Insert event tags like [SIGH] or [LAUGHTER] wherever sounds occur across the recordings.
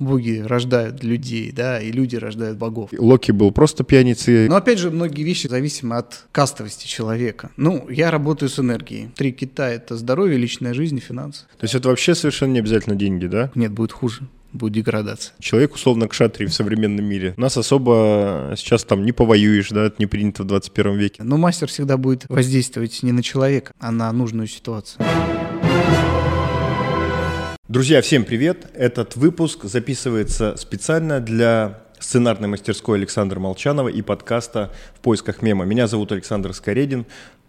Боги рождают людей, да, и люди рождают богов. Локи был просто пьяницей. Но опять же, многие вещи зависимы от кастовости человека. Ну, я работаю с энергией. Три кита — это здоровье, личная жизнь и финансы. То есть это вообще совершенно не обязательно деньги, да? Нет, будет хуже будет деградация. Человек условно кшатри в современном мире. Нас особо сейчас там не повоюешь, да, это не принято в 21 веке. Но мастер всегда будет воздействовать не на человека, а на нужную ситуацию. Друзья, всем привет! Этот выпуск записывается специально для сценарной мастерской Александра Молчанова и подкаста «В поисках мема». Меня зовут Александр Скоредин.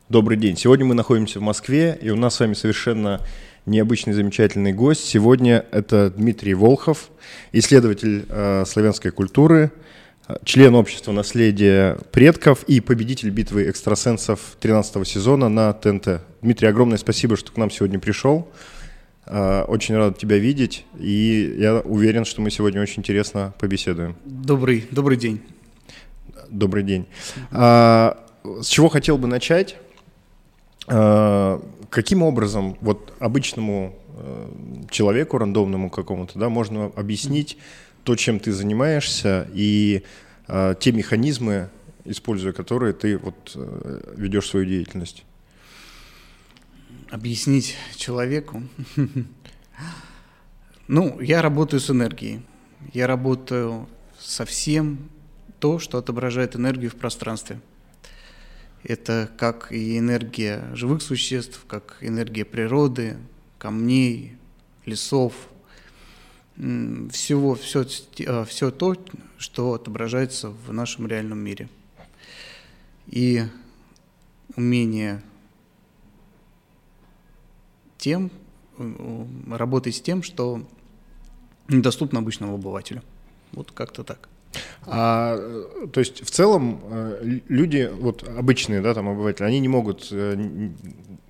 Добрый день. Сегодня мы находимся в Москве, и у нас с вами совершенно необычный, замечательный гость. Сегодня это Дмитрий Волхов, исследователь э, славянской культуры, член общества наследия предков и победитель битвы экстрасенсов 13 сезона на ТНТ. Дмитрий, огромное спасибо, что к нам сегодня пришел. Э, очень рад тебя видеть, и я уверен, что мы сегодня очень интересно побеседуем. Добрый, добрый день. Добрый день. А, с чего хотел бы начать? А, каким образом вот обычному человеку, рандомному какому-то, да, можно объяснить то, чем ты занимаешься, и а, те механизмы, используя которые ты вот ведешь свою деятельность? Объяснить человеку? Ну, я работаю с энергией. Я работаю со всем то, что отображает энергию в пространстве. Это как и энергия живых существ, как энергия природы, камней, лесов, всего, все, все то, что отображается в нашем реальном мире. И умение тем, э, работать с тем, что недоступно обычному обывателю. Вот как-то так. А, то есть в целом э, люди, вот обычные, да, там обыватели, они не могут э,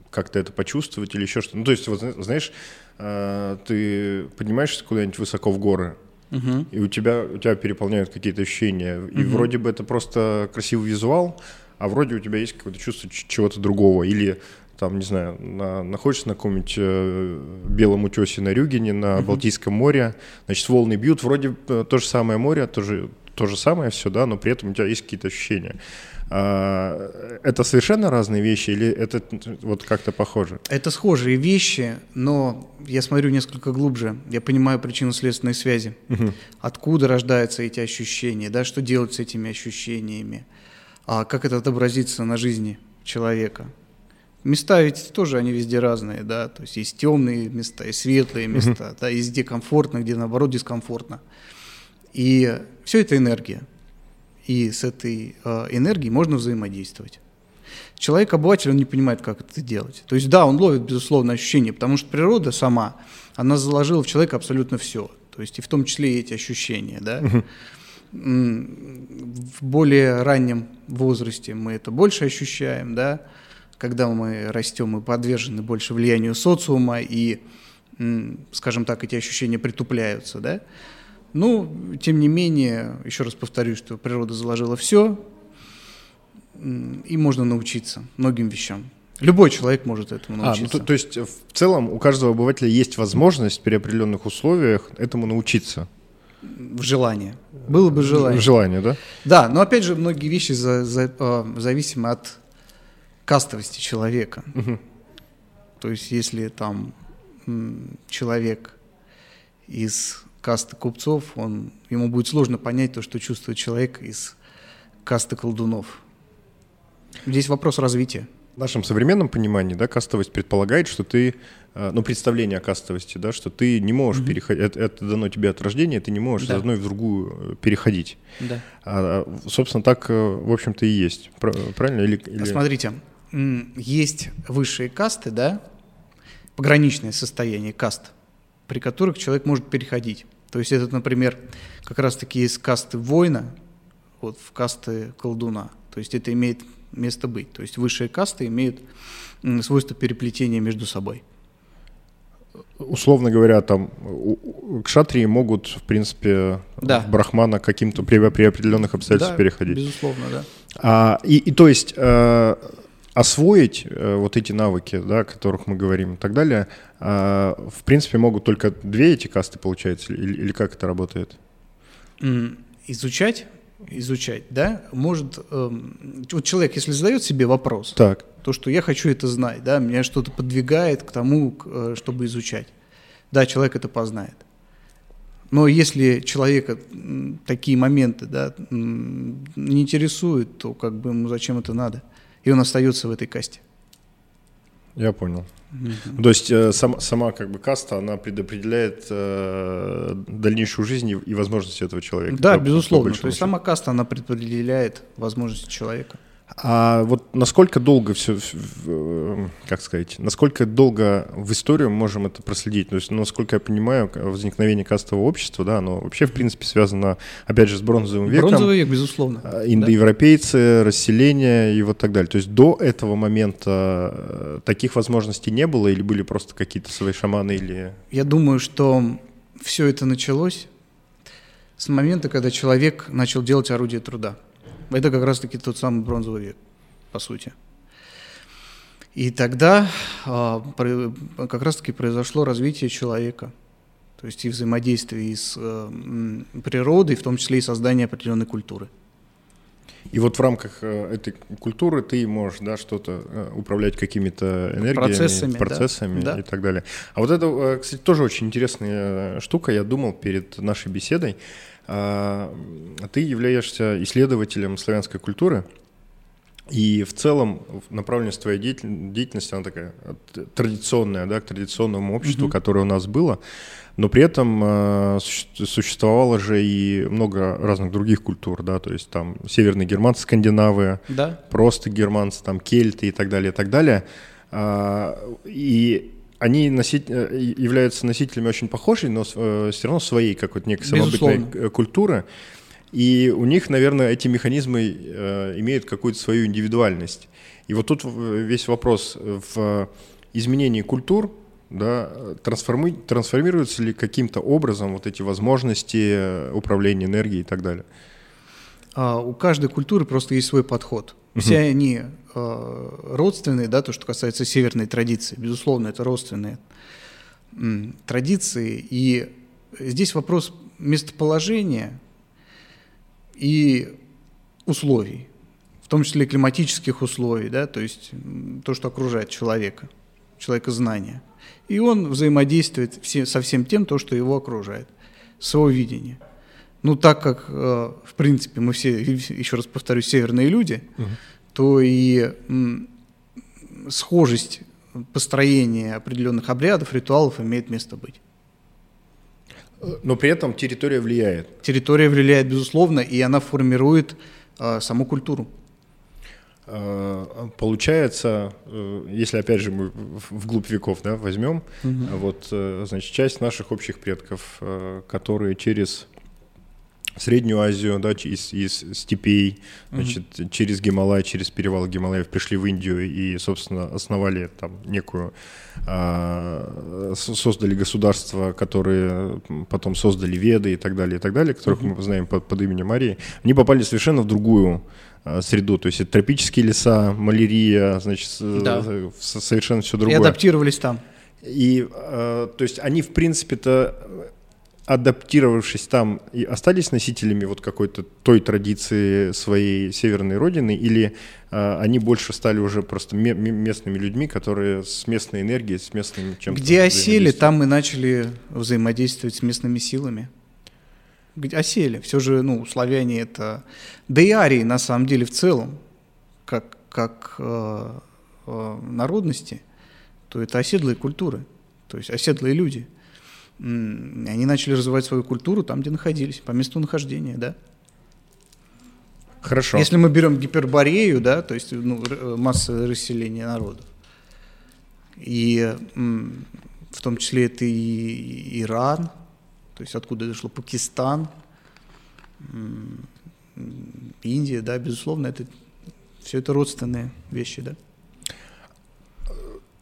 как-то это почувствовать или еще что-то. Ну, то есть, вот, знаешь, ты поднимаешься куда-нибудь высоко в горы, угу. и у тебя, у тебя переполняют какие-то ощущения, и угу. вроде бы это просто красивый визуал, а вроде у тебя есть какое-то чувство чего-то другого, или там, не знаю, на, находишься на каком-нибудь э, белом утесе на Рюгене, на uh-huh. Балтийском море, значит, волны бьют, вроде э, то же самое море, то же, то же самое все, да, но при этом у тебя есть какие-то ощущения. А, это совершенно разные вещи или это вот как-то похоже? Это схожие вещи, но я смотрю несколько глубже. Я понимаю причинно-следственные связи. Угу. Откуда рождаются эти ощущения, да, что делать с этими ощущениями, а как это отобразится на жизни человека. Места ведь тоже они везде разные, да, то есть есть темные места, есть светлые места, uh-huh. да, есть где комфортно, где наоборот дискомфортно. И все это энергия. И с этой э, энергией можно взаимодействовать. Человек-обыватель, он не понимает, как это делать. То есть, да, он ловит, безусловно, ощущения, потому что природа сама, она заложила в человека абсолютно все. То есть, и в том числе и эти ощущения, да. Uh-huh. В более раннем возрасте мы это больше ощущаем, да, когда мы растем, мы подвержены больше влиянию социума, и, скажем так, эти ощущения притупляются, да. Ну, тем не менее, еще раз повторюсь, что природа заложила все, и можно научиться многим вещам. Любой человек может этому научиться. А, ну, то, то есть в целом у каждого обывателя есть возможность при определенных условиях этому научиться? В желании. Было бы желание. В желание, да? Да, но опять же многие вещи за, за, а, зависимы от кастовости человека. Угу. То есть если там человек из касты купцов, он, ему будет сложно понять то, что чувствует человек из касты колдунов. Здесь вопрос развития. В нашем современном понимании, да, кастовость предполагает, что ты, э, ну, представление о кастовости, да, что ты не можешь угу. переходить, это, это дано тебе от рождения, ты не можешь да. из одной в другую э, переходить. Да. А, собственно, так, э, в общем-то, и есть. Правильно? Или, или... Смотрите, есть высшие касты, да, пограничное состояние каст, при которых человек может переходить. То есть это, например, как раз-таки из касты воина вот, в касты колдуна. То есть это имеет место быть. То есть высшие касты имеют свойство переплетения между собой. Условно говоря, там кшатрии могут, в принципе, да. в брахмана каким-то при, при определенных обстоятельствах да, переходить. Безусловно, да. А, и, и то есть э, освоить э, вот эти навыки, да, о которых мы говорим и так далее, а, в принципе, могут только две эти касты, получается, или, или как это работает? Изучать, изучать, да, может, эм, вот человек, если задает себе вопрос, так. то, что я хочу это знать, да, меня что-то подвигает к тому, э, чтобы изучать, да, человек это познает. Но если человека такие моменты да, не интересуют, то как бы ему зачем это надо? И он остается в этой касте. Я понял. Mm-hmm. То есть э, сам, сама как бы каста, она предопределяет э, дальнейшую жизнь и, и возможности этого человека. Да, по, безусловно. По То есть сама каста, она предопределяет возможности человека. А вот насколько долго все, как сказать, насколько долго в историю мы можем это проследить? То есть, насколько я понимаю, возникновение кастового общества, да, оно вообще, в принципе, связано, опять же, с бронзовым веком. Бронзовый век, безусловно. А, индоевропейцы, да? расселение и вот так далее. То есть до этого момента э, таких возможностей не было или были просто какие-то свои шаманы или... Я думаю, что все это началось с момента, когда человек начал делать орудие труда. Это как раз-таки тот самый бронзовый век, по сути. И тогда а, как раз-таки произошло развитие человека, то есть и взаимодействие с э, природой, в том числе и создание определенной культуры. И вот в рамках э, этой культуры ты можешь да, что-то э, управлять какими-то энергиями, процессами, процессами да. и так далее. А вот это, кстати, тоже очень интересная штука. Я думал перед нашей беседой. А, ты являешься исследователем славянской культуры, и в целом направленность твоей деятельности, она такая традиционная, да, к традиционному обществу, mm-hmm. которое у нас было, но при этом э, существовало же и много разных других культур, да, то есть там северные германцы, скандинавы, да. просто германцы, там кельты и так далее, и так далее. Э, и они носить, э, являются носителями очень похожей, но э, все равно своей какой-то некой самобытной Безусловно. культуры. И у них, наверное, эти механизмы э, имеют какую-то свою индивидуальность. И вот тут весь вопрос в изменении культур, да, трансформи, трансформируются ли каким-то образом вот эти возможности управления энергией и так далее? А, у каждой культуры просто есть свой подход. Все угу. они родственные, да, то, что касается северной традиции, безусловно, это родственные традиции. И здесь вопрос местоположения и условий, в том числе климатических условий, да, то есть то, что окружает человека, человека знания. И он взаимодействует со всем тем, то, что его окружает, своего видения. Ну, так как, э, в принципе, мы все, [LAUGHS] еще раз повторю, северные люди, угу. То и схожесть построения определенных обрядов, ритуалов имеет место быть. Но при этом территория влияет. Территория влияет, безусловно, и она формирует э, саму культуру. Э, получается, если опять же мы вглубь веков да, возьмем, угу. вот, значит, часть наших общих предков, которые через Среднюю Азию, да, из, из степей, значит, mm-hmm. через Гималай, через перевал Гималаев пришли в Индию и, собственно, основали там некую, а, создали государство, которые потом создали Веды и так далее, и так далее, которых mm-hmm. мы знаем под, под именем Марии. Они попали совершенно в другую а, среду, то есть это тропические леса, малярия, значит, да. совершенно все другое. И адаптировались там. И, э, то есть они, в принципе-то, адаптировавшись там, и остались носителями вот какой-то той традиции своей северной родины, или э, они больше стали уже просто местными людьми, которые с местной энергией, с местным чем-то... Где осели, там мы начали взаимодействовать с местными силами. Где осели. Все же, ну, славяне это... Да и арии, на самом деле, в целом, как, как э, э, народности, то это оседлые культуры, то есть оседлые люди – они начали развивать свою культуру там, где находились, по месту нахождения, да. Хорошо. Если мы берем гиперборею, да, то есть ну, э, масса расселения народов, и в том числе это и Иран, то есть откуда дошло Пакистан, Индия, да, безусловно, это все это родственные вещи, да.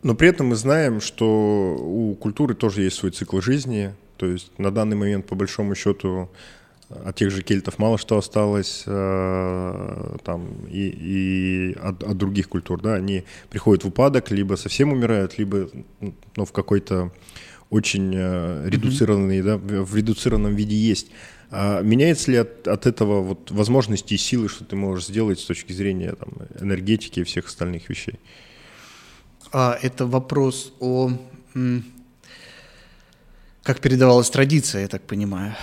Но при этом мы знаем, что у культуры тоже есть свой цикл жизни. То есть на данный момент, по большому счету, от тех же кельтов мало что осталось, э, там, и, и от, от других культур, да, они приходят в упадок, либо совсем умирают, либо ну, в какой-то очень э, редуцированный, mm-hmm. да, в редуцированном виде есть. А меняется ли от, от этого вот возможности и силы, что ты можешь сделать с точки зрения там, энергетики и всех остальных вещей? А, это вопрос о... Как передавалась традиция, я так понимаю.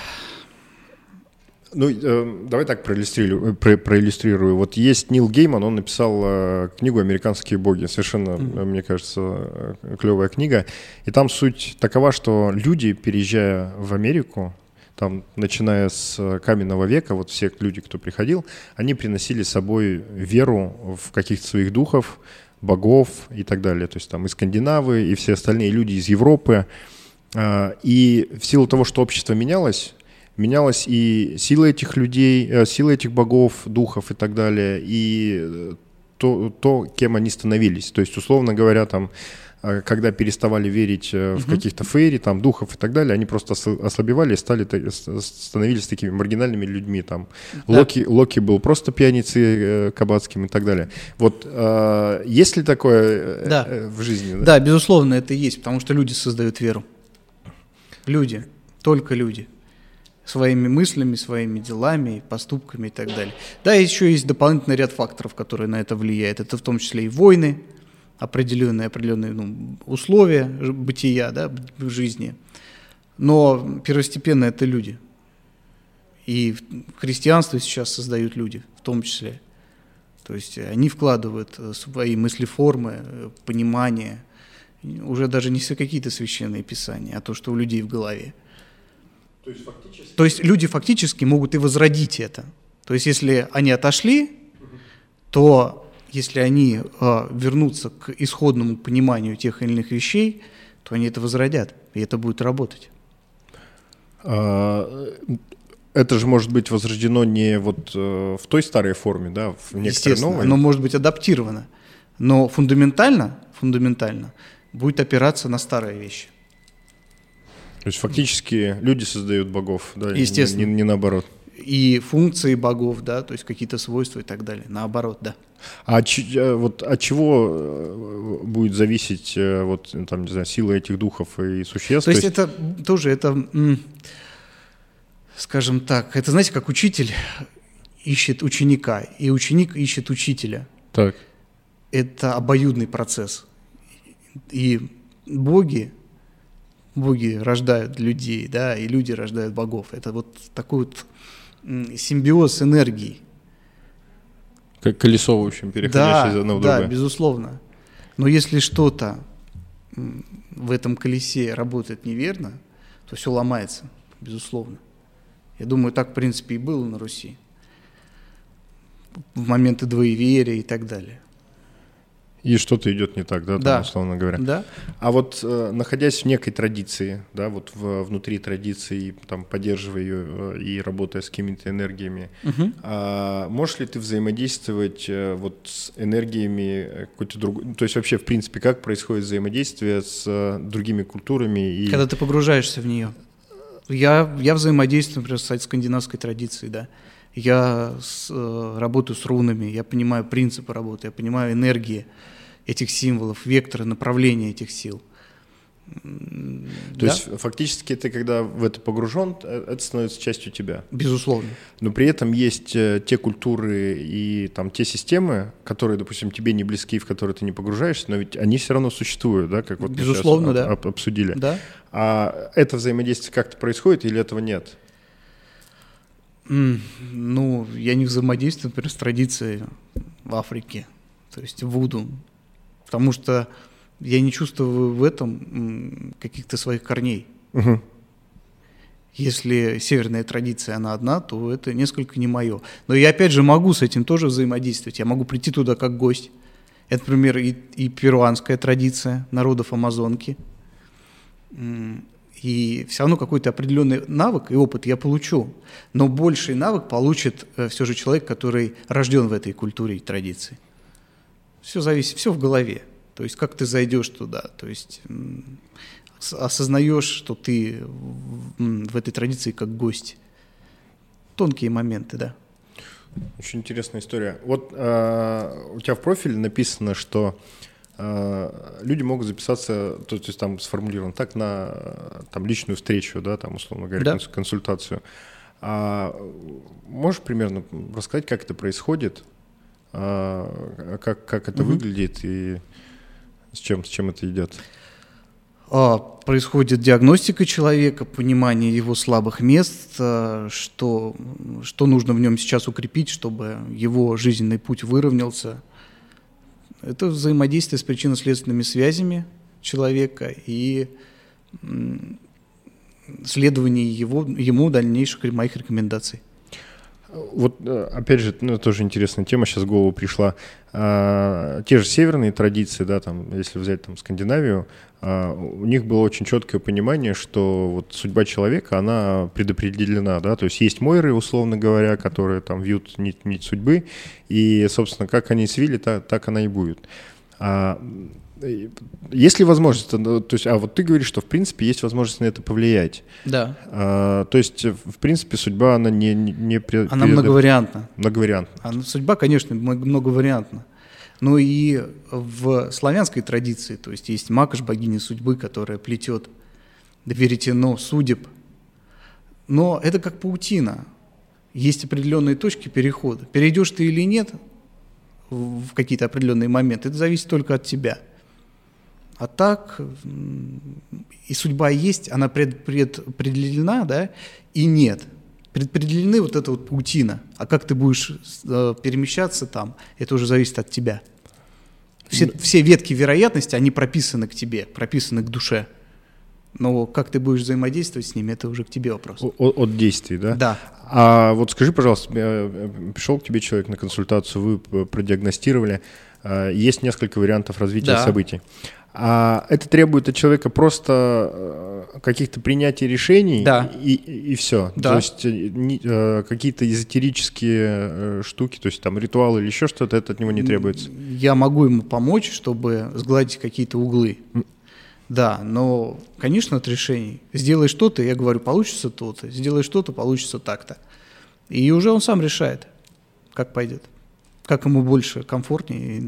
Ну, э, давай так проиллюстрирую, про, проиллюстрирую. Вот есть Нил Гейман, он написал э, книгу «Американские боги». Совершенно, mm-hmm. мне кажется, э, клевая книга. И там суть такова, что люди, переезжая в Америку, там, начиная с каменного века, вот все люди, кто приходил, они приносили с собой веру в каких-то своих духов, богов и так далее. То есть там и скандинавы, и все остальные люди из Европы. Э, и в силу того, что общество менялось, менялась и сила этих людей, э, сила этих богов, духов и так далее, и э, то, то кем они становились. То есть, условно говоря, там, когда переставали верить в угу. каких-то фейри, там, духов и так далее, они просто ослабевали и стали, становились такими маргинальными людьми. Там. Да. Локи, Локи был просто пьяницей кабацким и так далее. Вот есть ли такое да. в жизни? Да? да, безусловно, это есть, потому что люди создают веру. Люди, только люди своими мыслями, своими делами, поступками и так далее. Да, еще есть дополнительный ряд факторов, которые на это влияют. Это в том числе и войны, определенные, определенные ну, условия бытия да, в жизни. Но первостепенно это люди. И христианство сейчас создают люди, в том числе. То есть они вкладывают э, свои мыслеформы, э, понимание, уже даже не какие-то священные писания, а то, что у людей в голове. То есть, фактически... То есть люди фактически могут и возродить это. То есть если они отошли, то если они э, вернутся к исходному пониманию тех или иных вещей, то они это возродят, и это будет работать. А, это же может быть возрождено не вот э, в той старой форме, да, в некоторой новой. Оно может быть адаптировано, но фундаментально, фундаментально будет опираться на старые вещи. То есть фактически люди создают богов, да, Естественно. Не, не, не наоборот. И функции богов, да, то есть какие-то свойства и так далее. Наоборот, да. А от, вот от чего э, будет зависеть э, вот там не знаю сила этих духов и существ? То есть, то есть это тоже это, скажем так, это знаете как учитель ищет ученика и ученик ищет учителя. Так. Это обоюдный процесс. И боги боги рождают людей, да, и люди рождают богов. Это вот такой вот симбиоз энергии. Как колесо, в общем, переходящее да, из одного в другое. Да, безусловно. Но если что-то в этом колесе работает неверно, то все ломается, безусловно. Я думаю, так, в принципе, и было на Руси. В моменты двоеверия и так далее. И что-то идет не так, да, там, да. условно говоря. Да. А вот э, находясь в некой традиции, да, вот в, внутри традиции, там, поддерживая ее э, и работая с какими-то энергиями, угу. э, можешь ли ты взаимодействовать э, вот с энергиями какой-то другой, то есть вообще, в принципе, как происходит взаимодействие с э, другими культурами? И... Когда ты погружаешься в нее. Я, я взаимодействую, например, с скандинавской традицией, да. Я с, э, работаю с рунами, я понимаю принципы работы, я понимаю энергии этих символов, векторы, направления этих сил. То да? есть фактически ты, когда в это погружен, э, это становится частью тебя. Безусловно. Но при этом есть э, те культуры и там те системы, которые, допустим, тебе не близки, в которые ты не погружаешься, но ведь они все равно существуют, да, как вот Безусловно, мы сейчас да. об, обсудили. Да. А это взаимодействие как-то происходит или этого нет? Ну, я не взаимодействую, например, с традицией в Африке, то есть вуду, потому что я не чувствую в этом каких-то своих корней. Угу. Если северная традиция, она одна, то это несколько не мое. Но я, опять же, могу с этим тоже взаимодействовать. Я могу прийти туда как гость. Это, например, и, и перуанская традиция народов Амазонки. И все равно какой-то определенный навык и опыт я получу. Но больший навык получит э, все же человек, который рожден в этой культуре и традиции. Все зависит, все в голове. То есть как ты зайдешь туда, то есть осознаешь, что ты в этой традиции как гость. тонкие моменты, да. Очень интересная история. Вот э, у тебя в профиле написано, что люди могут записаться, то, то есть там сформулировано так, на там, личную встречу, да, там, условно говоря, да. консультацию. А можешь примерно рассказать, как это происходит, а, как, как это угу. выглядит и с чем, с чем это идет? А, происходит диагностика человека, понимание его слабых мест, а, что, что нужно в нем сейчас укрепить, чтобы его жизненный путь выровнялся. Это взаимодействие с причинно-следственными связями человека и следование его, ему дальнейших моих рекомендаций. Вот, э, опять же, ну, тоже интересная тема сейчас в голову пришла. А, те же северные традиции, да, там, если взять там Скандинавию, а, у них было очень четкое понимание, что вот судьба человека, она предопределена, да, то есть есть мойры, условно говоря, которые там вьют нить, нить судьбы, и, собственно, как они свили, так, так она и будет. А, есть ли возможность, ну, то есть, а вот ты говоришь, что в принципе есть возможность на это повлиять. Да. А, то есть, в принципе, судьба, она не... не, не она многовариантна. Многовариантна. Она, судьба, конечно, многовариантна. Но и в славянской традиции, то есть есть Макаш, богиня судьбы, которая плетет веретено судеб. Но это как паутина. Есть определенные точки перехода. Перейдешь ты или нет в какие-то определенные моменты, это зависит только от тебя – а так, и судьба есть, она пред, предопределена, да, и нет. Предопределены вот эта вот паутина. А как ты будешь э, перемещаться там, это уже зависит от тебя. Все, все ветки вероятности, они прописаны к тебе, прописаны к душе. Но как ты будешь взаимодействовать с ними, это уже к тебе вопрос. От, от действий, да? Да. А вот скажи, пожалуйста, э, пришел к тебе человек на консультацию, вы продиагностировали, э, есть несколько вариантов развития да. событий. А это требует от человека просто э, каких-то принятий решений да. и, и, все. Да. То есть э, не, э, какие-то эзотерические штуки, то есть там ритуалы или еще что-то, это от него не требуется. Я могу ему помочь, чтобы сгладить какие-то углы. Да, но, конечно, от решений. Сделай что-то, я говорю, получится то-то. Сделай что-то, получится так-то. И уже он сам решает, как пойдет. Как ему больше комфортнее.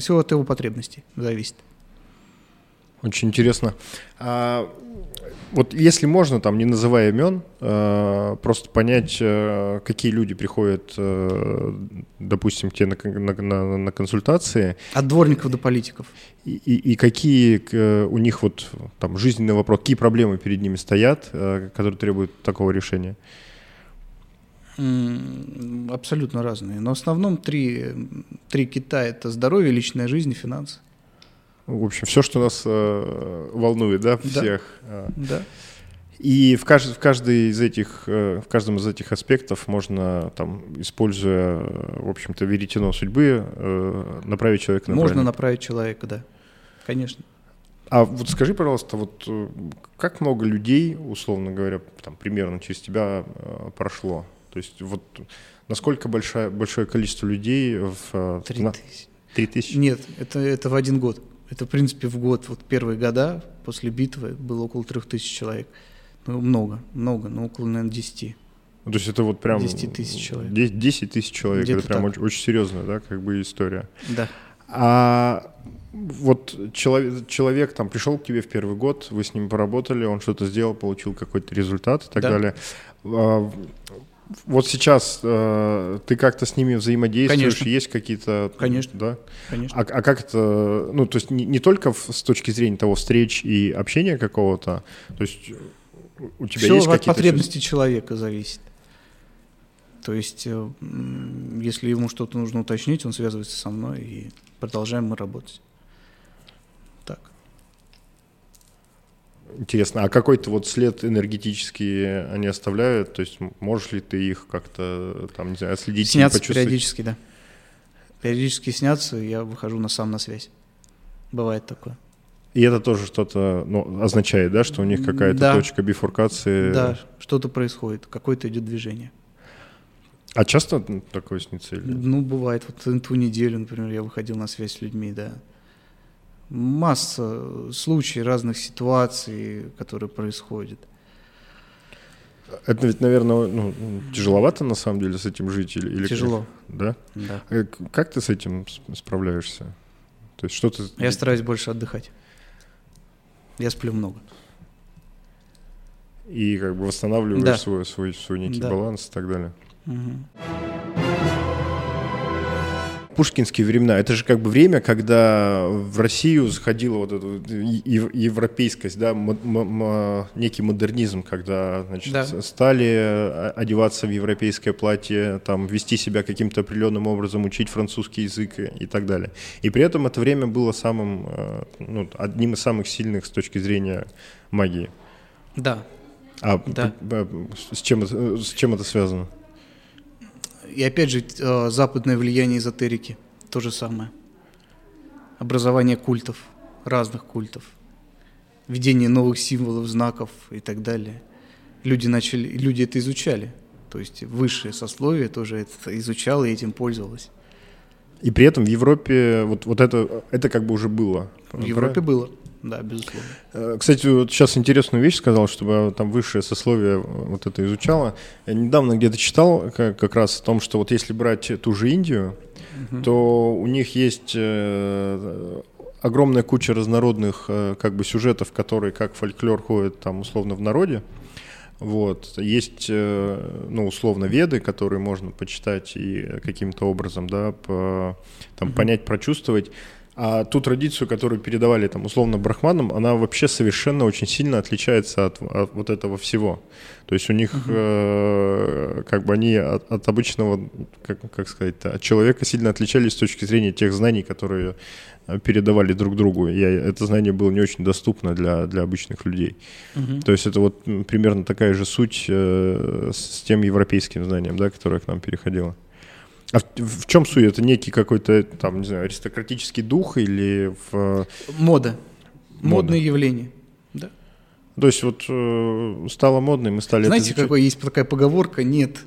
Все от его потребностей зависит. Очень интересно. А, вот если можно, там, не называя имен, а, просто понять, а, какие люди приходят, а, допустим, к тебе на, на, на, на консультации. От дворников до политиков. И, и, и какие у них вот там жизненные вопросы, какие проблемы перед ними стоят, а, которые требуют такого решения? Абсолютно разные. Но в основном три, три кита – это здоровье, личная жизнь и финансы. В общем, все, что нас э, волнует, да, всех. Да. да. И в, кажд, в, каждой из этих, э, в каждом из этих аспектов можно, там, используя, в общем-то, веретено судьбы, э, направить человека на Можно направить человека, да, конечно. А вот скажи, пожалуйста, вот э, как много людей, условно говоря, там, примерно через тебя э, прошло? То есть вот насколько большое, большое количество людей в... Три тысячи. Три тысячи? Нет, это, это в один год. Это, в принципе, в год, вот первые года после битвы было около трех тысяч человек. Ну, много, много, ну, около, наверное, десяти. Ну, то есть это вот прям... 10 тысяч человек. 10 тысяч человек, это прям очень, очень серьезная, да, как бы история. Да. А вот человек, человек там пришел к тебе в первый год, вы с ним поработали, он что-то сделал, получил какой-то результат и так да. далее. Вот сейчас э, ты как-то с ними взаимодействуешь, Конечно. есть какие-то... Конечно. Да? Конечно. А, а как это, ну, то есть не, не только в, с точки зрения того встреч и общения какого-то, то есть у тебя Все есть какие-то... от потребностей человека зависит. То есть, э, если ему что-то нужно уточнить, он связывается со мной, и продолжаем мы работать. Интересно, а какой-то вот след энергетический они оставляют? То есть можешь ли ты их как-то, там, не знаю, отследить? Снятся периодически, да. Периодически снятся, я выхожу на сам на связь. Бывает такое. И это тоже что-то ну, означает, да, что у них какая-то да. точка бифуркации? Да, что-то происходит, какое-то идет движение. А часто такое снится? Или? Ну, бывает. Вот ту неделю, например, я выходил на связь с людьми, да масса случаев разных ситуаций, которые происходят. это ведь, наверное, ну, тяжеловато на самом деле с этим жить или, или Тяжело. Да? Да. А как ты с этим справляешься? То есть что ты... Я стараюсь больше отдыхать. Я сплю много. И как бы восстанавливаешь да. свой, свой, свой некий да. баланс и так далее. Угу пушкинские времена, это же как бы время, когда в Россию заходила вот эта европейскость, да, некий модернизм, когда значит, да. стали э, одеваться в европейское платье, там, вести себя каким-то определенным образом, учить французский язык и так далее. И при этом это время было самым, э, ну, одним из самых сильных с точки зрения магии. Да. А да. С, чем, с чем это связано? И опять же, э, западное влияние эзотерики, то же самое. Образование культов, разных культов, введение новых символов, знаков и так далее. Люди начали, люди это изучали. То есть высшее сословие тоже это изучало и этим пользовалось. И при этом в Европе вот, вот это, это как бы уже было. В Европе было. Да, безусловно. Э, кстати, вот сейчас интересную вещь сказал, чтобы там высшее сословие вот это изучало. Я недавно где-то читал как, как раз о том, что вот если брать ту же Индию, угу. то у них есть э, огромная куча разнородных э, как бы сюжетов, которые как фольклор ходят там условно в народе. Вот. Есть, э, ну, условно, веды, которые можно почитать и каким-то образом, да, по, там, mm понять, прочувствовать. А ту традицию, которую передавали там условно брахманам, она вообще совершенно очень сильно отличается от, от вот этого всего. То есть у них uh-huh. э, как бы они от, от обычного, как, как сказать, от человека сильно отличались с точки зрения тех знаний, которые э, передавали друг другу. И это знание было не очень доступно для, для обычных людей. Uh-huh. То есть это вот примерно такая же суть э, с тем европейским знанием, да, которое к нам переходило. А в, чем суть? Это некий какой-то, там, не знаю, аристократический дух или в... Мода. Мода. Модное явление, да. То есть вот э, стало модно, мы стали... Знаете, это какой есть такая поговорка? Нет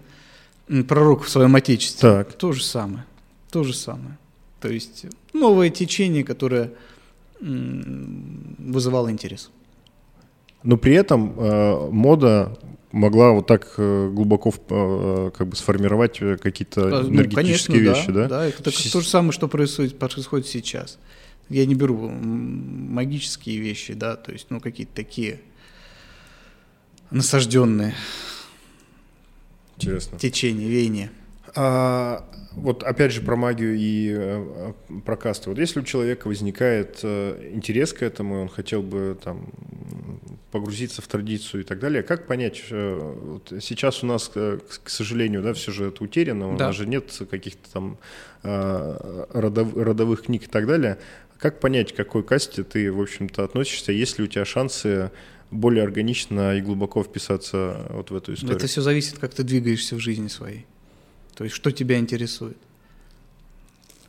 пророка в своем отечестве. Так. То же самое. То же самое. То есть новое течение, которое вызывало интерес. Но при этом э, мода могла вот так э, глубоко э, как бы сформировать э, какие-то ну, энергетические конечно, вещи, да? Да, это так, то же самое, что происходит, происходит сейчас. Я не беру магические вещи, да, то есть, ну, какие-то такие насажденные Интересно. течения, веяния. А, вот опять же про магию и про касты. Вот если у человека возникает интерес к этому, он хотел бы там погрузиться в традицию и так далее, как понять, э, вот сейчас у нас, э, к сожалению, да, все же это утеряно, у да. нас же нет каких-то там э, родов, родовых книг и так далее. Как понять, к какой касте ты, в общем-то, относишься, есть ли у тебя шансы более органично и глубоко вписаться вот в эту историю? Это все зависит, как ты двигаешься в жизни своей. То есть, что тебя интересует.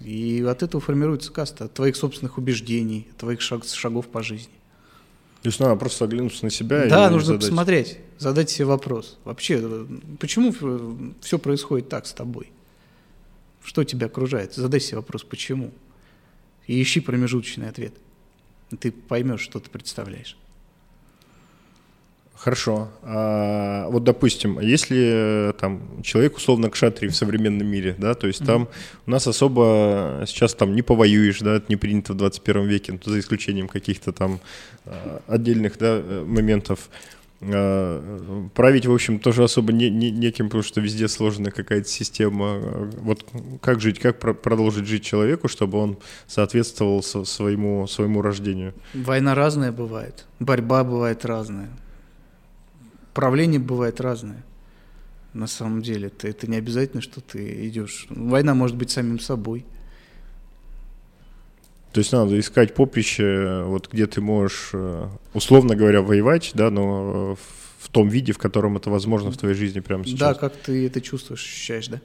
И от этого формируется каста, от твоих собственных убеждений, от твоих шаг, шагов по жизни. То есть надо просто оглянуться на себя да, и нужно задать... посмотреть, задать себе вопрос. Вообще, почему все происходит так с тобой? Что тебя окружает? Задай себе вопрос, почему? И ищи промежуточный ответ. Ты поймешь, что ты представляешь. Хорошо. А, вот, допустим, если там человек условно к шатре в современном мире, да, то есть mm-hmm. там у нас особо сейчас там не повоюешь, да, это не принято в 21 веке, ну, за исключением каких-то там а, отдельных, да, моментов. А, править, в общем, тоже особо не, не, неким, потому что везде сложная какая-то система. Вот как жить, как про- продолжить жить человеку, чтобы он соответствовал со- своему, своему рождению? Война разная бывает, борьба бывает разная Правление бывает разное. На самом деле, это, это не обязательно, что ты идешь. Война может быть самим собой. То есть надо искать поприще, вот где ты можешь, э, условно говоря, воевать, да, но в том виде, в котором это возможно в твоей жизни прямо сейчас. Да, как ты это чувствуешь, ощущаешь, да?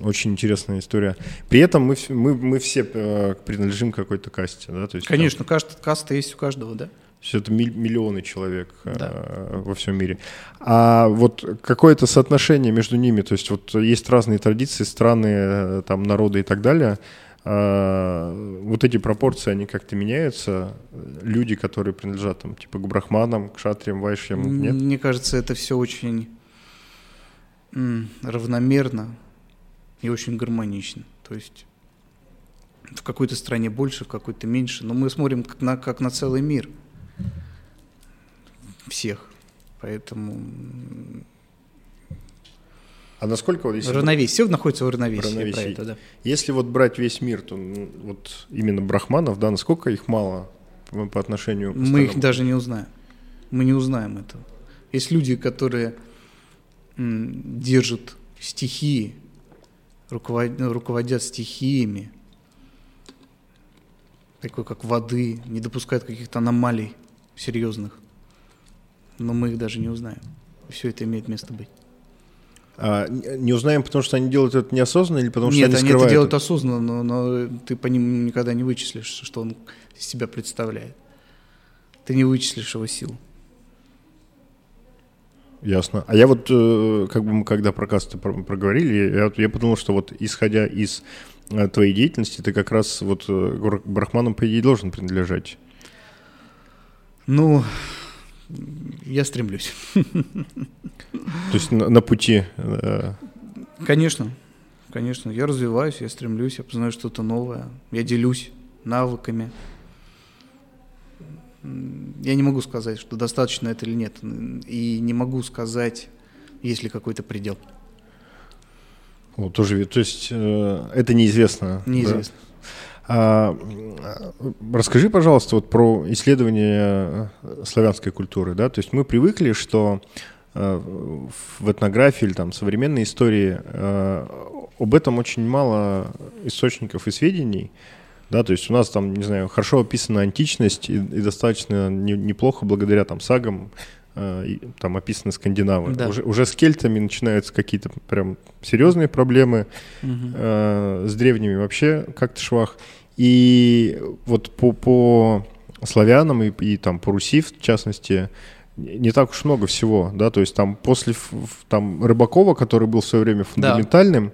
Очень интересная история. При этом мы, мы, мы все э, принадлежим какой-то касте, да? То есть, Конечно, там... каста, каста есть у каждого, да? Все это миллионы человек э, да. во всем мире. А вот какое-то соотношение между ними, то есть вот есть разные традиции, страны, э, там народы и так далее. э, вот эти пропорции, они как-то меняются? Люди, которые принадлежат там, типа, к брахманам, к шатриям, вайшьям, нет? Мне кажется, это все очень равномерно и очень гармонично. То есть в какой-то стране больше, в какой-то меньше, но мы смотрим как на, как на целый мир всех. Поэтому А насколько вот если... равновесие, все находится в равновесии. равновесии. про это, да. Если вот брать весь мир, то ну, вот именно брахманов, да, насколько их мало по отношению к Мы их остальному? даже не узнаем. Мы не узнаем этого. Есть люди, которые держат стихии, руководят, руководят стихиями, такой как воды, не допускают каких-то аномалий серьезных. Но мы их даже не узнаем. Все это имеет место быть. А, не узнаем, потому что они делают это неосознанно или потому Нет, что они, они скрывают это делают это? осознанно, но, но ты по ним никогда не вычислишь, что он из себя представляет. Ты не вычислишь его силу. Ясно. А я вот, э, как бы мы когда про касты про- проговорили, я, я подумал, что вот исходя из э, твоей деятельности, ты как раз вот э, брахманам, по идее, должен принадлежать. Ну, я стремлюсь. То есть на, на пути... э, Конечно, конечно. Я развиваюсь, я стремлюсь, я познаю что-то новое, я делюсь навыками. Я не могу сказать, что достаточно это или нет. И не могу сказать, есть ли какой-то предел. вот, тоже, то есть э, это неизвестно. да? А, расскажи, пожалуйста, вот про исследование э, славянской культуры, да, то есть мы привыкли, что э, в этнографии или там современной истории э, об этом очень мало источников и сведений, да, то есть у нас там, не знаю, хорошо описана античность и, и достаточно не- неплохо благодаря там сагам там описаны скандинавы. Да. Уже, уже с кельтами начинаются какие-то прям серьезные проблемы э, с древними вообще как-то швах. И вот по, по славянам и, и там по Руси, в частности, не так уж много всего, да, то есть там после там Рыбакова, который был в свое время фундаментальным,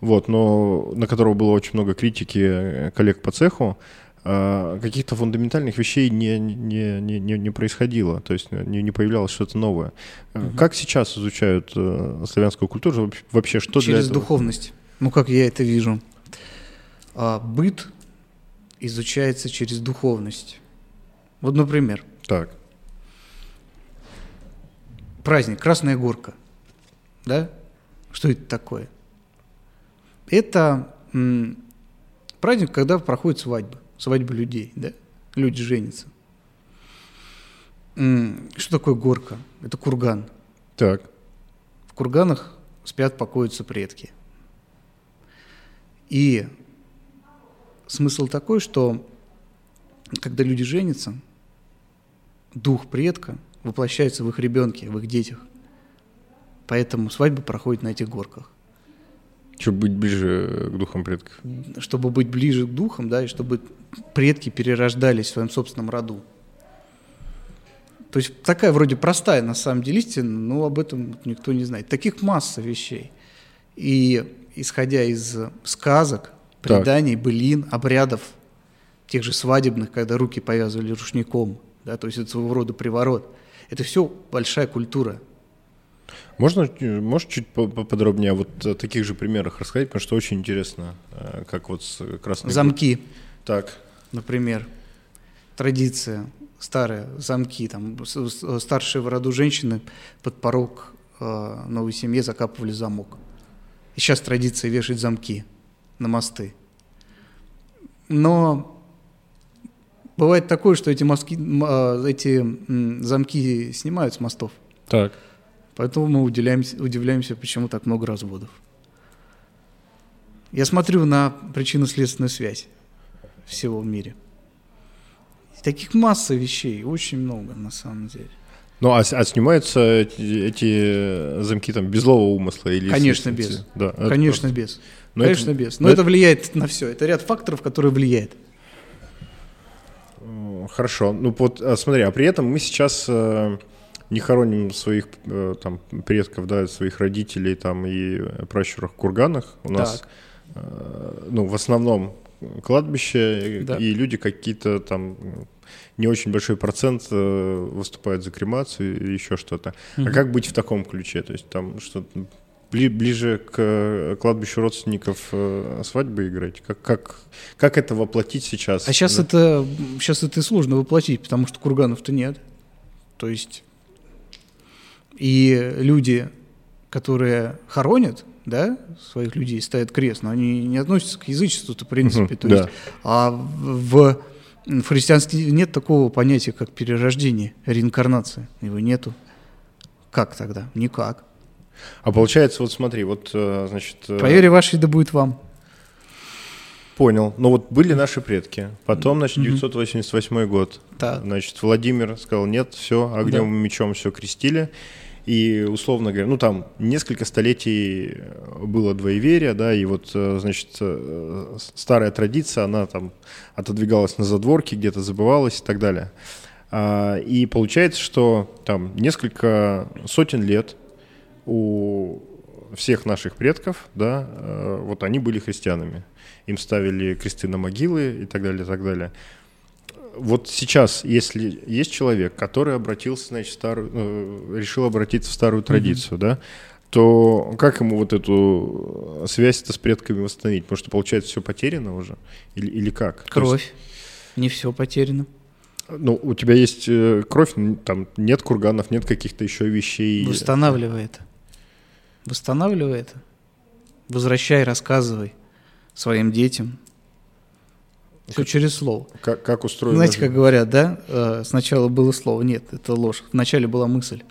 вот, но на которого было очень много критики коллег по цеху, каких-то фундаментальных вещей не, не, не, не, не происходило, то есть не, не появлялось что-то новое. Э, Как сейчас изучают э, славянскую культуру? Вообще- что для Через этого? духовность. Ну, как я это вижу. А, быт изучается через духовность. Вот, например, Так. праздник Красная Горка. Да? Что это такое? Это м, праздник, когда проходит свадьба. Свадьба людей, да? Люди женятся. Что такое горка? Это курган. Так. В курганах спят, покоятся предки. И смысл такой, что когда люди женятся, дух предка воплощается в их ребенке, в их детях. Поэтому свадьба проходит на этих горках. Чтобы быть ближе к духам предков. Чтобы быть ближе к духам, да, и чтобы предки перерождались в своем собственном роду. То есть такая вроде простая на самом деле истина, но об этом никто не знает. Таких масса вещей. И исходя из сказок, Так. преданий, былин, обрядов, тех же свадебных, когда руки повязывали рушником, да, то есть это своего рода приворот. Это все большая культура. Можно, э, можешь чуть по- поподробнее о вот э, таких же примерах рассказать, потому что очень интересно, э, как вот с красной... Замки, Так. например, традиция старая, замки, там старшие в роду женщины под порог э, новой семье закапывали замок. И сейчас традиция вешать замки на мосты. Но бывает такое, что эти, мостки, м, а, эти замки снимают с мостов. Так. Поэтому мы удивляемся, удивляемся, почему так много разводов. Я смотрю на причинно-следственную связь всего в мире. И таких масса вещей, очень много на самом деле. Ну, а, а снимаются эти, эти замки там без злого умысла? Или Конечно, без. Да, это Конечно, просто- без. Но Конечно, это- без. Но но это влияет на все. Это ряд факторов, которые влияют. Хорошо. Ну, вот а, смотри, а при этом мы сейчас э, не хороним своих э, там предков, да, своих родителей там и пращурах в курганах. У нас, Так. э, ну, в основном кладбище, Да. и люди какие-то там не очень большой процент э, выступают за кремацию или еще что-то. А как быть в таком ключе? То есть там что-то бли- ближе к кладбищу родственников свадьбы играть? Как, как, как это воплотить сейчас? А сейчас Да. это, сейчас это сложно воплотить, потому что курганов-то нет. То есть и люди, которые хоронят, да, своих людей, ставят крест, но они не относятся к язычеству-то, в принципе. Мгм, То да. есть, а в, в христианстве нет такого понятия, как перерождение, реинкарнация. Его нету. Как тогда? Никак. А получается, вот смотри, вот, э, значит... э, По вере вашей да будет вам. Понял. Ну вот были наши предки. Потом, значит, 988 год. Так. Значит, Владимир сказал, нет, все, огнем и мечом все крестили. И, условно говоря, ну там несколько столетий э, было двоеверие, да, и вот, э, значит, э, старая традиция, она там отодвигалась на задворки, где-то забывалась и так далее. А, И получается, что там несколько сотен лет у всех наших предков, да, вот они были христианами. Им ставили кресты на могилы и так далее, и так далее. Вот сейчас, если есть человек, который обратился, значит, старую, э, решил обратиться в старую традицию, да, то как ему вот эту связь-то с предками восстановить? Потому что, получается, все потеряно уже? Или, или как? То есть, Кровь. Не все потеряно. ну, у тебя есть э, кровь, там нет курганов, нет каких-то еще вещей. Восстанавливай это. Восстанавливай это. Возвращай, рассказывай своим детям. Все через слово. Как, как устроено? Знаете, как говорят, да? Э, Сначала было слово. Нет, это ложь. Вначале была мысль.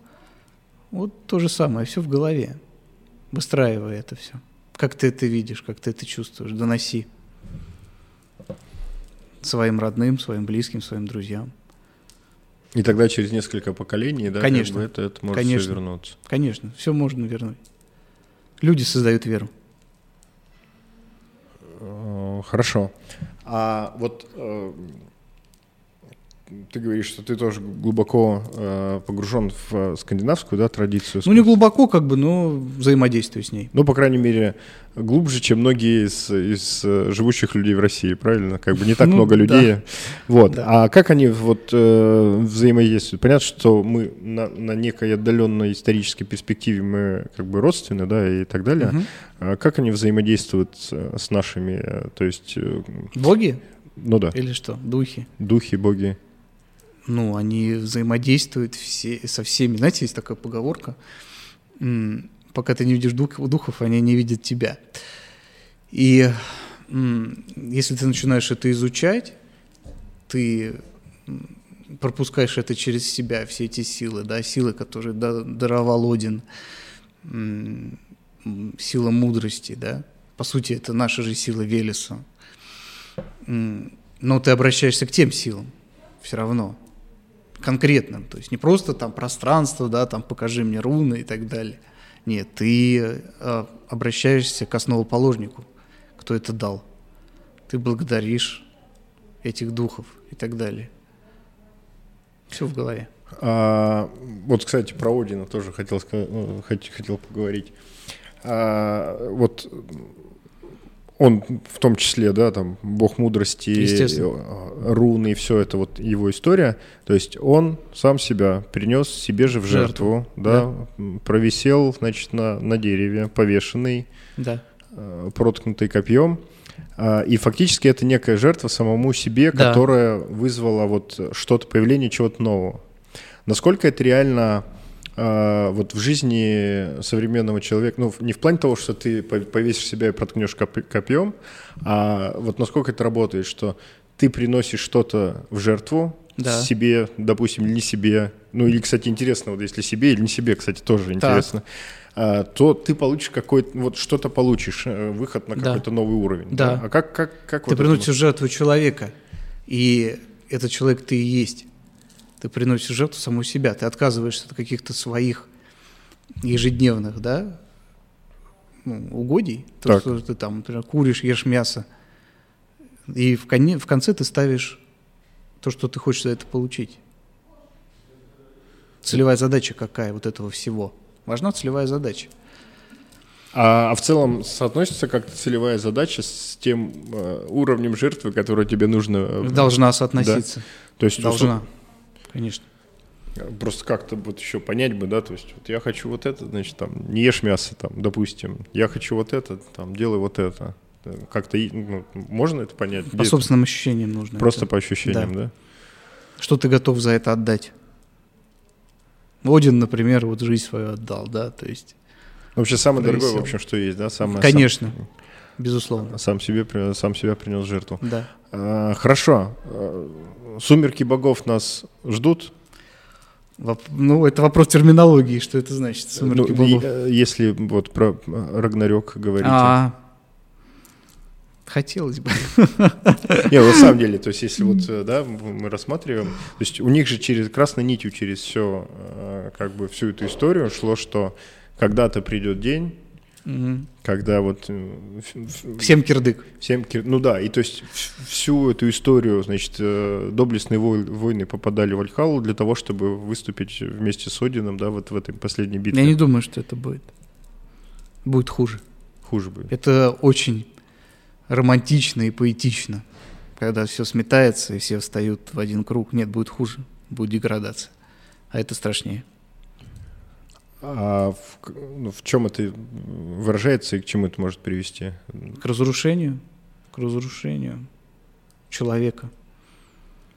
Вот то же самое, все в голове. Выстраивай это все. Как ты это видишь, как ты это чувствуешь, доноси. Своим родным, своим близким, своим друзьям. И тогда через несколько поколений, да, как Конечно. бы это, это может Конечно. все вернуться. Конечно, все можно вернуть. Люди создают веру. Хорошо. А вот э, ты говоришь, что ты тоже глубоко э, погружен в э, скандинавскую да, традицию. Ну, не глубоко, как бы, но взаимодействую с ней. Ну, по крайней мере, глубже, чем многие из, из э, живущих людей в России, правильно? Как бы не так Ну, много да. людей. Вот. Да. А как они вот э, взаимодействуют? Понятно, что мы на, на некой отдаленной исторической перспективе мы как бы родственны, да, и так далее. Мгм. А как они взаимодействуют с, с нашими, э, то есть, э, Боги ну да, или что? Духи. духи, боги? Ну, они взаимодействуют все, со всеми. Знаете, есть такая поговорка. Пока ты не видишь дух- духов, они не видят тебя. И если ты начинаешь это изучать, ты пропускаешь это через себя, все эти силы, да, силы, которые да- даровал Один, сила мудрости, да. По сути, это наша же сила Велеса. Но ты обращаешься к тем силам все равно, конкретным. То есть не просто там пространство, да, там покажи мне руны и так далее. Нет, ты э, обращаешься к основоположнику, кто это дал. Ты благодаришь этих духов и так далее. Все в голове. А, вот, кстати, про Одина тоже хотел, ну, хот- хотел поговорить. А, вот он в том числе, да, там, бог мудрости, э, руны и все это вот его история. То есть он сам себя принес себе же в жертву, Жертву, да, м, провисел, значит, на, на дереве, повешенный, Да. э, проткнутый копьем. А, И фактически это некая жертва самому себе, Да. которая вызвала вот что-то, появление чего-то нового. Насколько это реально а, вот в жизни современного человека, ну, не в плане того, что ты по- повесишь себя и проткнешь коп- копьем, а вот насколько это работает, что ты приносишь что-то в жертву Да. себе, допустим, или не себе, ну или, кстати, интересно, вот если себе или не себе, кстати, тоже интересно, а, то ты получишь какой-то, вот что-то получишь, э, выход на Да. какой-то новый уровень. Да. А как, как, как Ты вот это приносишь в жертву человека, и этот человек ты и есть. Ты приносишь жертву саму себя, ты отказываешься от каких-то своих ежедневных, да, ну, угодий, то, Так. что ты там, например, куришь, ешь мясо, и в, коне, в конце ты ставишь то, что ты хочешь за это получить. Целевая задача какая вот этого всего? Важна целевая задача. А, а в целом соотносится как-то целевая задача с тем э, уровнем жертвы, который тебе нужно? э, Должна соотноситься. Да? То есть Должна, конечно. Просто как-то вот еще понять бы, да, то есть вот я хочу вот это, значит, там, не ешь мясо, там, допустим, я хочу вот это, там, делай вот это. Как-то ну, можно это понять? Где По это? собственным ощущениям нужно. Просто это. по ощущениям, да? Что ты готов за это отдать? Один, например, вот жизнь свою отдал, да, то есть, Вообще самое дорогое, в общем, что есть, да? Самое, конечно, безусловно, Сам, себе, сам себя принес жертву. да. А, хорошо. А, Сумерки богов нас ждут. Ну, это вопрос терминологии, что это значит, сумерки Ну, богов. э, если вот про э, Рагнарёк говорить. А, хотелось бы. [LAUGHS] Не, на самом деле, то есть если вот, э, да, мы рассматриваем, то есть у них же через красной нитью через все, как бы всю эту историю шло, что когда-то придет день, Когда вот э, Всем кирдык. всем, кир- ну да, и то есть всю эту историю, значит, э, доблестные вой- воины попадали в Альхалу для того, чтобы выступить вместе с Одином, да, вот в этой последней битве. Я не думаю, что это будет. Будет хуже. Хуже будет. Это очень романтично и поэтично. Когда все сметается и все встают в один круг. Нет, будет хуже. Будет деградация. А это страшнее. А в, ну, в чем это выражается и к чему это может привести? К разрушению. К разрушению человека.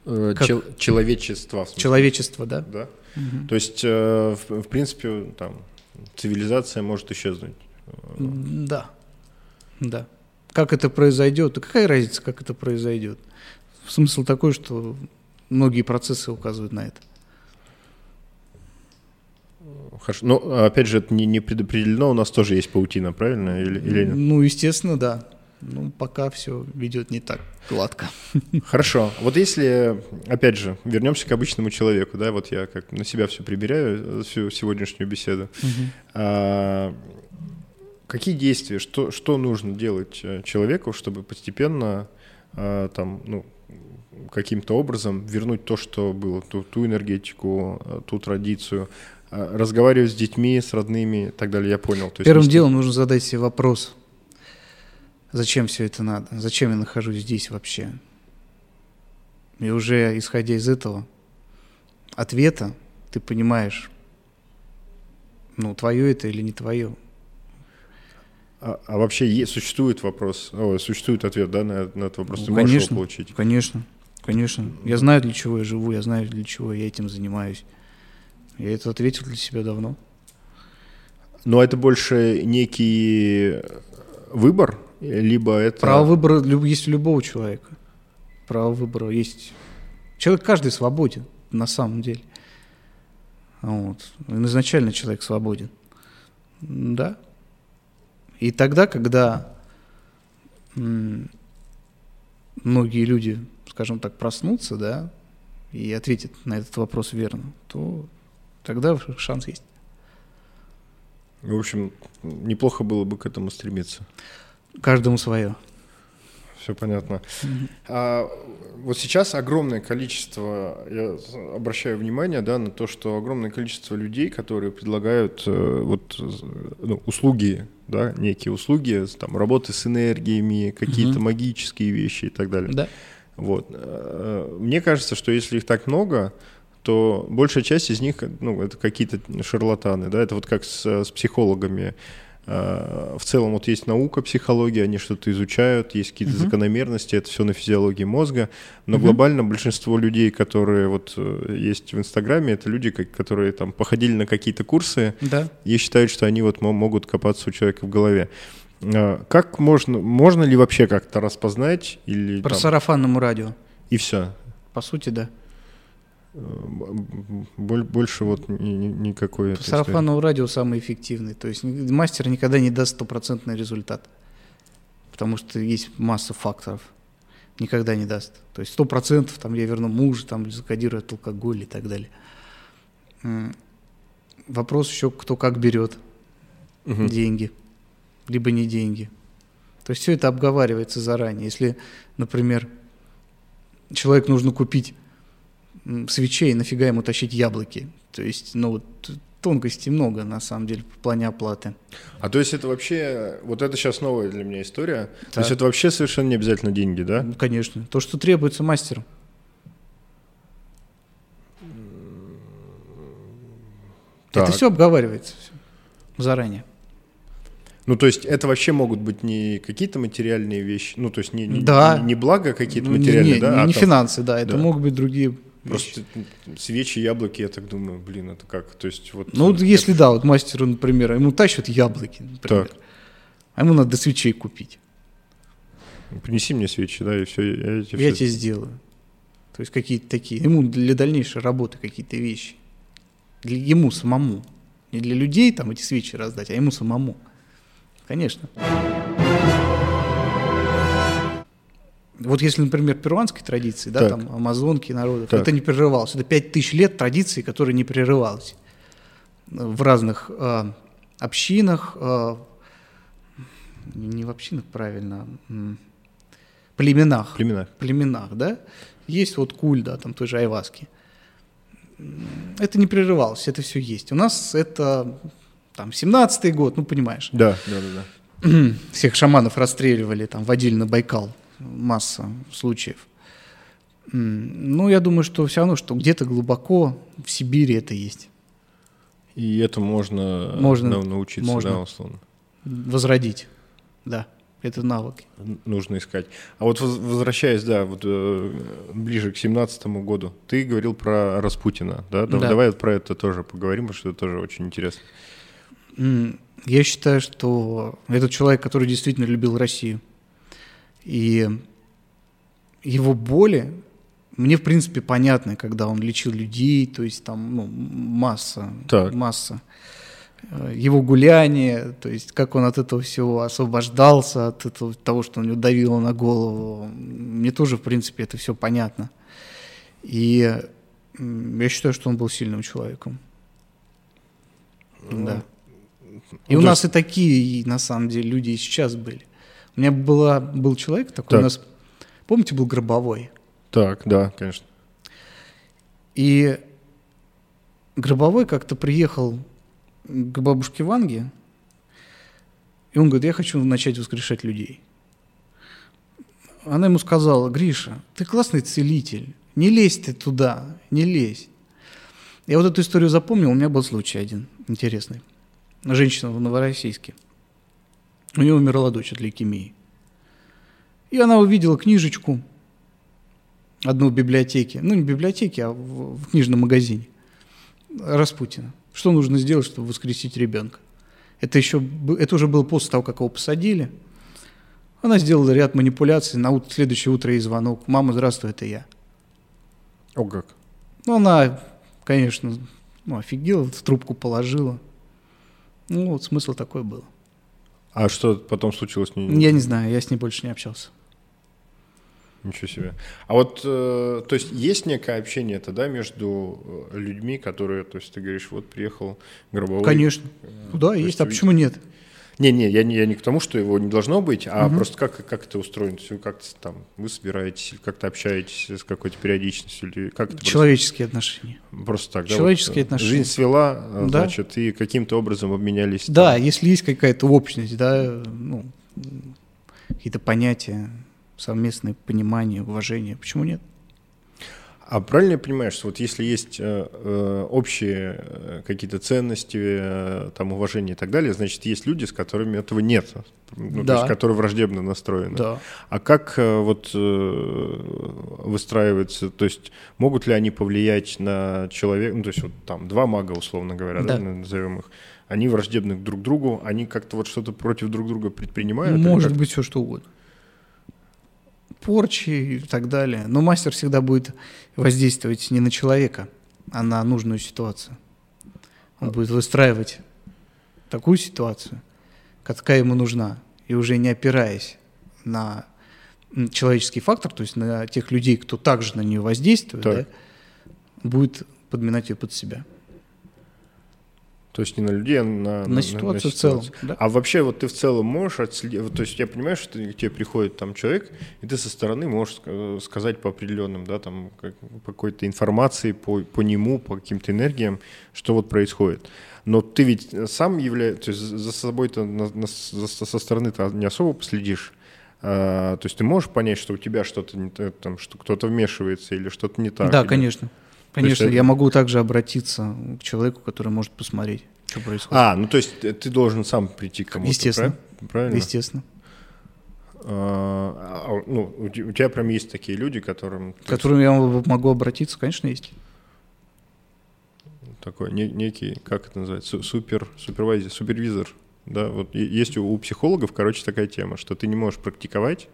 Э, Как? чел- смысле. Человечество, да? Да. Мгм. То есть, э, в, в принципе, там цивилизация может исчезнуть. Да. Да. Как это произойдет? Какая разница, как это произойдет? Смысл такой, что многие процессы указывают на это. Хорошо. Но опять же, это не, не предопределено, у нас тоже есть паутина, правильно? Или, или нет? Ну, естественно, да. Ну, пока все ведет не так гладко. Хорошо. Вот если, опять же, вернемся к обычному человеку, да, вот я как на себя все прибираю, э, всю сегодняшнюю беседу. А, какие действия, что, что нужно делать э, человеку, чтобы постепенно а, там, ну, каким-то образом вернуть то, что было, ту, ту энергетику, э, ту традицию, разговаривать с детьми, с родными и так далее, я понял. То есть Первым делом нужно задать себе вопрос. Зачем все это надо? Зачем я нахожусь здесь вообще? И уже исходя из этого ответа, ты понимаешь, ну, твое это или не твое. А, а вообще существует вопрос, о, существует ответ, да, на, на этот вопрос? Ну, Ты можешь его конечно. получить? Конечно, конечно. Я знаю, для чего я живу, я знаю, для чего я этим занимаюсь. Я это ответил для себя давно. Но это больше некий выбор, либо это... Право выбора есть у любого человека. Право выбора есть. Человек каждый свободен, на самом деле. Вот. Изначально человек свободен. Да. И тогда, когда многие люди, скажем так, проснутся, да, и ответят на этот вопрос верно, то тогда шанс есть. В общем, неплохо было бы к этому стремиться. Каждому свое. Все понятно. А, вот сейчас огромное количество, я обращаю внимание, да, на то, что огромное количество людей, которые предлагают э, вот ну, услуги, да, некие услуги, там работы с энергиями, какие-то Мгм. магические вещи и так далее. Да. Вот. Э, Мне кажется, что если их так много, то большая часть из них, ну, это какие-то шарлатаны, да, это вот как с, с психологами. Э, В целом вот есть наука, психология, они что-то изучают, есть какие-то Мгм. закономерности, это все на физиологии мозга, но Мгм. глобально большинство людей, которые вот э, есть в Инстаграме, это люди, которые там походили на какие-то курсы, Да. и считают, что они вот мо- могут копаться у человека в голове. Э, Как можно, можно ли вообще как-то распознать или По там- сарафанному радио. и все. По сути, да. Больше вот ни- ни- никакой. Истории. сарафанному радио самый эффективный. То есть мастер никогда не даст стопроцентный результат. Потому что есть масса факторов. Никогда не даст. То есть сто процентов там я верну мужа, там закодирую от алкоголя и так далее. Вопрос еще, кто как берет Мгм. деньги, либо не деньги. То есть все это обговаривается заранее. Если, например, человек нужно купить свечей, нафига ему тащить яблоки? То есть, ну вот тонкостей много, на самом деле, в плане оплаты. А то есть это вообще, вот это сейчас новая для меня история, Так. то есть это вообще совершенно не обязательно деньги, да? Ну, конечно. То, что требуется мастеру. Это Так. все обговаривается всё заранее. Ну, то есть это вообще могут быть не какие-то материальные вещи, ну, то есть не, не, Да. не, не благо какие-то Ну, не- материальные, не, да? не, а не там финансы, да, это да. могут быть другие. Просто свечи, яблоки, я так думаю, блин, это как? То есть вот... Ну, вот э, если да, вот мастеру, например, ему тащат яблоки, например, Так. а ему надо свечей купить. Принеси мне свечи, да, и все. Я, тебе Я всё- тебе сделаю. То есть какие-то такие, ему для дальнейшей работы какие-то вещи. Для ему самому. Не для людей там эти свечи раздать, а ему самому. Конечно. Вот если, например, перуанской традиции, да, Так. там амазонки народов, Так. это не прерывалось. Это пять тысяч лет традиции, которые не прерывалась в разных э, общинах, э, не в общинах, правильно, м, племенах Племенах. племенах, да, есть вот куль, да, там той же айваски. Это не прерывалось, это все есть. У нас это там 17-й год, ну понимаешь, Да, да, да, да. всех шаманов расстреливали, там водили на Байкал, масса случаев. Ну, я думаю, что все равно, что где-то глубоко в Сибири это есть. И это можно, Можно, на- научиться, можно. да, условно. Возродить, да, это навыки. Н- Нужно искать. А вот воз- возвращаясь, да, вот э, ближе к семнадцатому году, ты говорил про Распутина, да? Да- Да. Давай про это тоже поговорим, потому что это тоже очень интересно. Я считаю, что это человек, который действительно любил Россию. И его боли мне, в принципе, понятны, когда он лечил людей, то есть там ну, масса, Так. масса. Э, Его гуляние, то есть как он от этого всего освобождался, от этого, того, что у него давило на голову, мне тоже, в принципе, это все понятно. И я считаю, что он был сильным человеком. Да. И Ну, у нас и такие, и на самом деле, люди и сейчас были. У меня была, был человек такой Так. у нас, помните, был Гробовой. Так, да, конечно. И Гробовой как-то приехал к бабушке Ванге, и он говорит, я хочу начать воскрешать людей. Она ему сказала, Гриша, ты классный целитель, не лезь ты туда, не лезь. Я вот эту историю запомнил, у меня был случай один интересный. Женщина в Новороссийске. У нее умерла дочь от лейкемии. И она увидела книжечку, одну в библиотеке, ну не в библиотеке, а в, в книжном магазине Распутина. Что нужно сделать, чтобы воскресить ребенка? Это, еще, это уже было после того, как его посадили. Она сделала ряд манипуляций, на ут- следующее утро ей звонок. Мама, здравствуй, это я. О, как. Ну, она, конечно, ну, офигела, в трубку положила. Ну, вот смысл такой был. А что потом случилось? Я не знаю, я с ней больше не общался. Ничего себе. А вот, э, то есть есть некое общение это, да, между э, людьми, которые, то есть ты говоришь, вот приехал Гробовой. Конечно. э, да, есть. А почему нет? Не-не, я не, я не к тому, что его не должно быть, а Мгм. просто как, как это устроено? То есть как-то там, вы собираетесь, как-то общаетесь с какой-то периодичностью, или как это Человеческие отношения. просто, просто так, да? человеческие э, отношения. Жизнь свела, э, Да. значит, и каким-то образом обменялись. Да, там. если есть какая-то общность, да, ну, какие-то понятия, совместное понимание, уважение, почему нет? А правильно я понимаю, что вот если есть э, э, общие э, какие-то ценности, э, там уважение и так далее, значит, есть люди, с которыми этого нет, ну, то Да. есть, которые враждебно настроены. Да. А как э, вот э, выстраивается, то есть могут ли они повлиять на человека, ну, то есть вот там два мага, условно говоря, да. Да. назовем их, они враждебны друг к другу, они как-то вот что-то против друг друга предпринимают? Может быть все что угодно. Порчи и так далее. Но мастер всегда будет воздействовать не на человека, а на нужную ситуацию. Он будет выстраивать такую ситуацию, какая ему нужна, и уже не опираясь на человеческий фактор, то есть на тех людей, кто также на нее воздействует, Так. да, будет подминать ее под себя. То есть не на людей, а на, на, на ситуацию на в целом. Да? А вообще вот ты в целом можешь отследить, то есть я понимаю, что ты, к тебе приходит там человек, и ты со стороны можешь сказать по определенным, да, там как, по какой-то информации, по, по нему, по каким-то энергиям, что вот происходит. Но ты ведь сам являешься, то есть за собой-то на, на, со стороны-то не особо последишь. А, то есть ты можешь понять, что у тебя что-то не там, что кто-то вмешивается или что-то не так. Да, или... конечно. Конечно, есть, я могу также обратиться к человеку, который может посмотреть, что происходит. А, ну то есть ты должен сам прийти к кому-то, Естественно. Правильно? Естественно. А, а, ну, у тебя прям есть такие люди, которым... К которым я могу обратиться, конечно, есть. Такой не, некий, как это называется, супер, супервайзер, супервизор. Да, вот есть у, у психологов, короче, такая тема, что ты не можешь практиковать,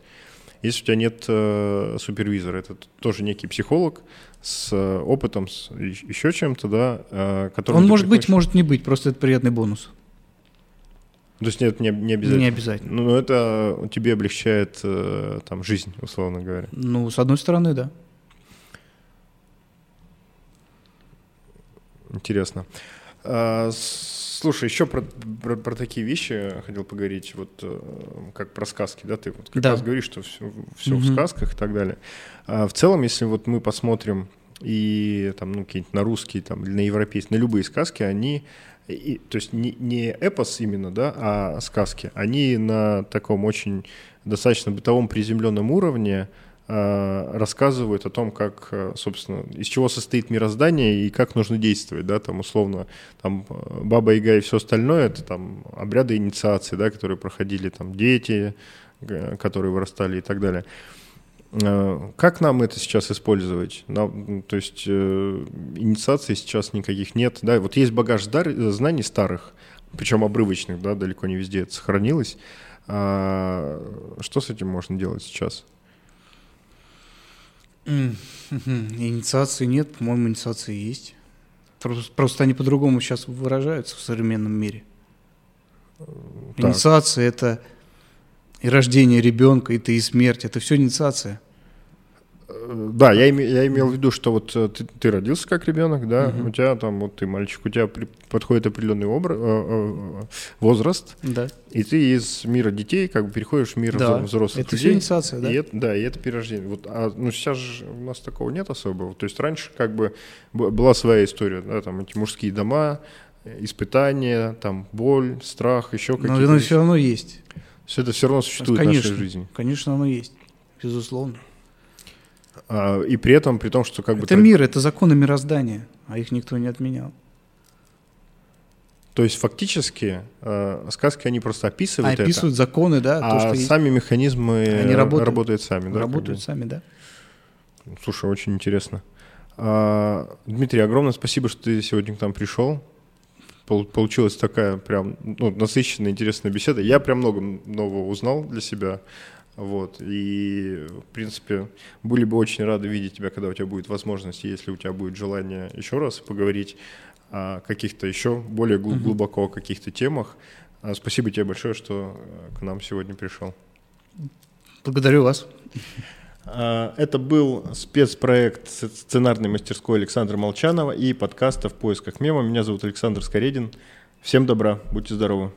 если у тебя нет э, супервизора. Это тоже некий психолог, с э, опытом, с еще чем-то, да, э, который... Он может приходишь... быть, может не быть, просто это приятный бонус. То есть нет, не, не обязательно? Не обязательно. Ну, но это тебе облегчает э, там жизнь, условно говоря. Ну, с одной стороны, да. Интересно. А, слушай, еще про, про, про такие вещи хотел поговорить, вот как про сказки, да, ты вот как да. раз говоришь, что все, все mm-hmm. в сказках и так далее. А в целом, если вот мы посмотрим и там, ну, какие-нибудь на русские там, или на европейские, на любые сказки, они, и, то есть не, не эпос именно, да, а сказки, они на таком очень достаточно бытовом приземленном уровне э, рассказывают о том, как, собственно, из чего состоит мироздание и как нужно действовать, да, там условно, там Баба Яга и все остальное, это там обряды инициации, да, которые проходили там дети, которые вырастали и так далее. Э, как нам это сейчас использовать? Нам, то есть э, инициаций сейчас никаких нет. Да? Вот есть багаж знаний старых, причем обрывочных, да, далеко не везде это сохранилось. А, что с этим можно делать сейчас? Инициации нет, по-моему, инициации есть. Просто, они по-другому сейчас выражаются в современном мире. Так. Инициация это и рождение ребенка, это и смерть, это все инициация. Да, я, име, я имел в виду, что вот э, ты, ты родился как ребенок, да, угу. у тебя там вот ты мальчик, у тебя при, подходит определенный образ, э, э, возраст, да. и ты из мира детей как бы переходишь в мир да. взрослых это людей. Это инициация, да? И это, да, и это перерождение. Вот, а, ну сейчас же у нас такого нет особого. То есть раньше как бы была своя история, да, там эти мужские дома, испытания, там боль, страх, еще какие-то. Но оно все равно есть. Все это все равно существует конечно, в нашей жизни. Конечно, оно есть, безусловно. А, и при этом, при том, что как бы... Это мир, это законы мироздания, а их никто не отменял. То есть фактически э, сказки они просто описывают, а, описывают это, законы, да. А то, что сами есть. механизмы они работают, работают сами, да? Работают сами, да. Слушай, очень интересно. А, Дмитрий, огромное спасибо, что ты сегодня к нам пришел. Получилась такая прям ну, насыщенная, интересная беседа. Я прям много нового узнал для себя. Вот. И, в принципе, были бы очень рады видеть тебя, когда у тебя будет возможность, если у тебя будет желание еще раз поговорить о каких-то еще более глубоко о каких-то темах. А, спасибо тебе большое, что э, к нам сегодня пришел. Благодарю вас. А, это был спецпроект сценарной мастерской Александра Молчанова и подкаста «В поисках мема». Меня зовут Александр Скоредин. Всем добра, будьте здоровы.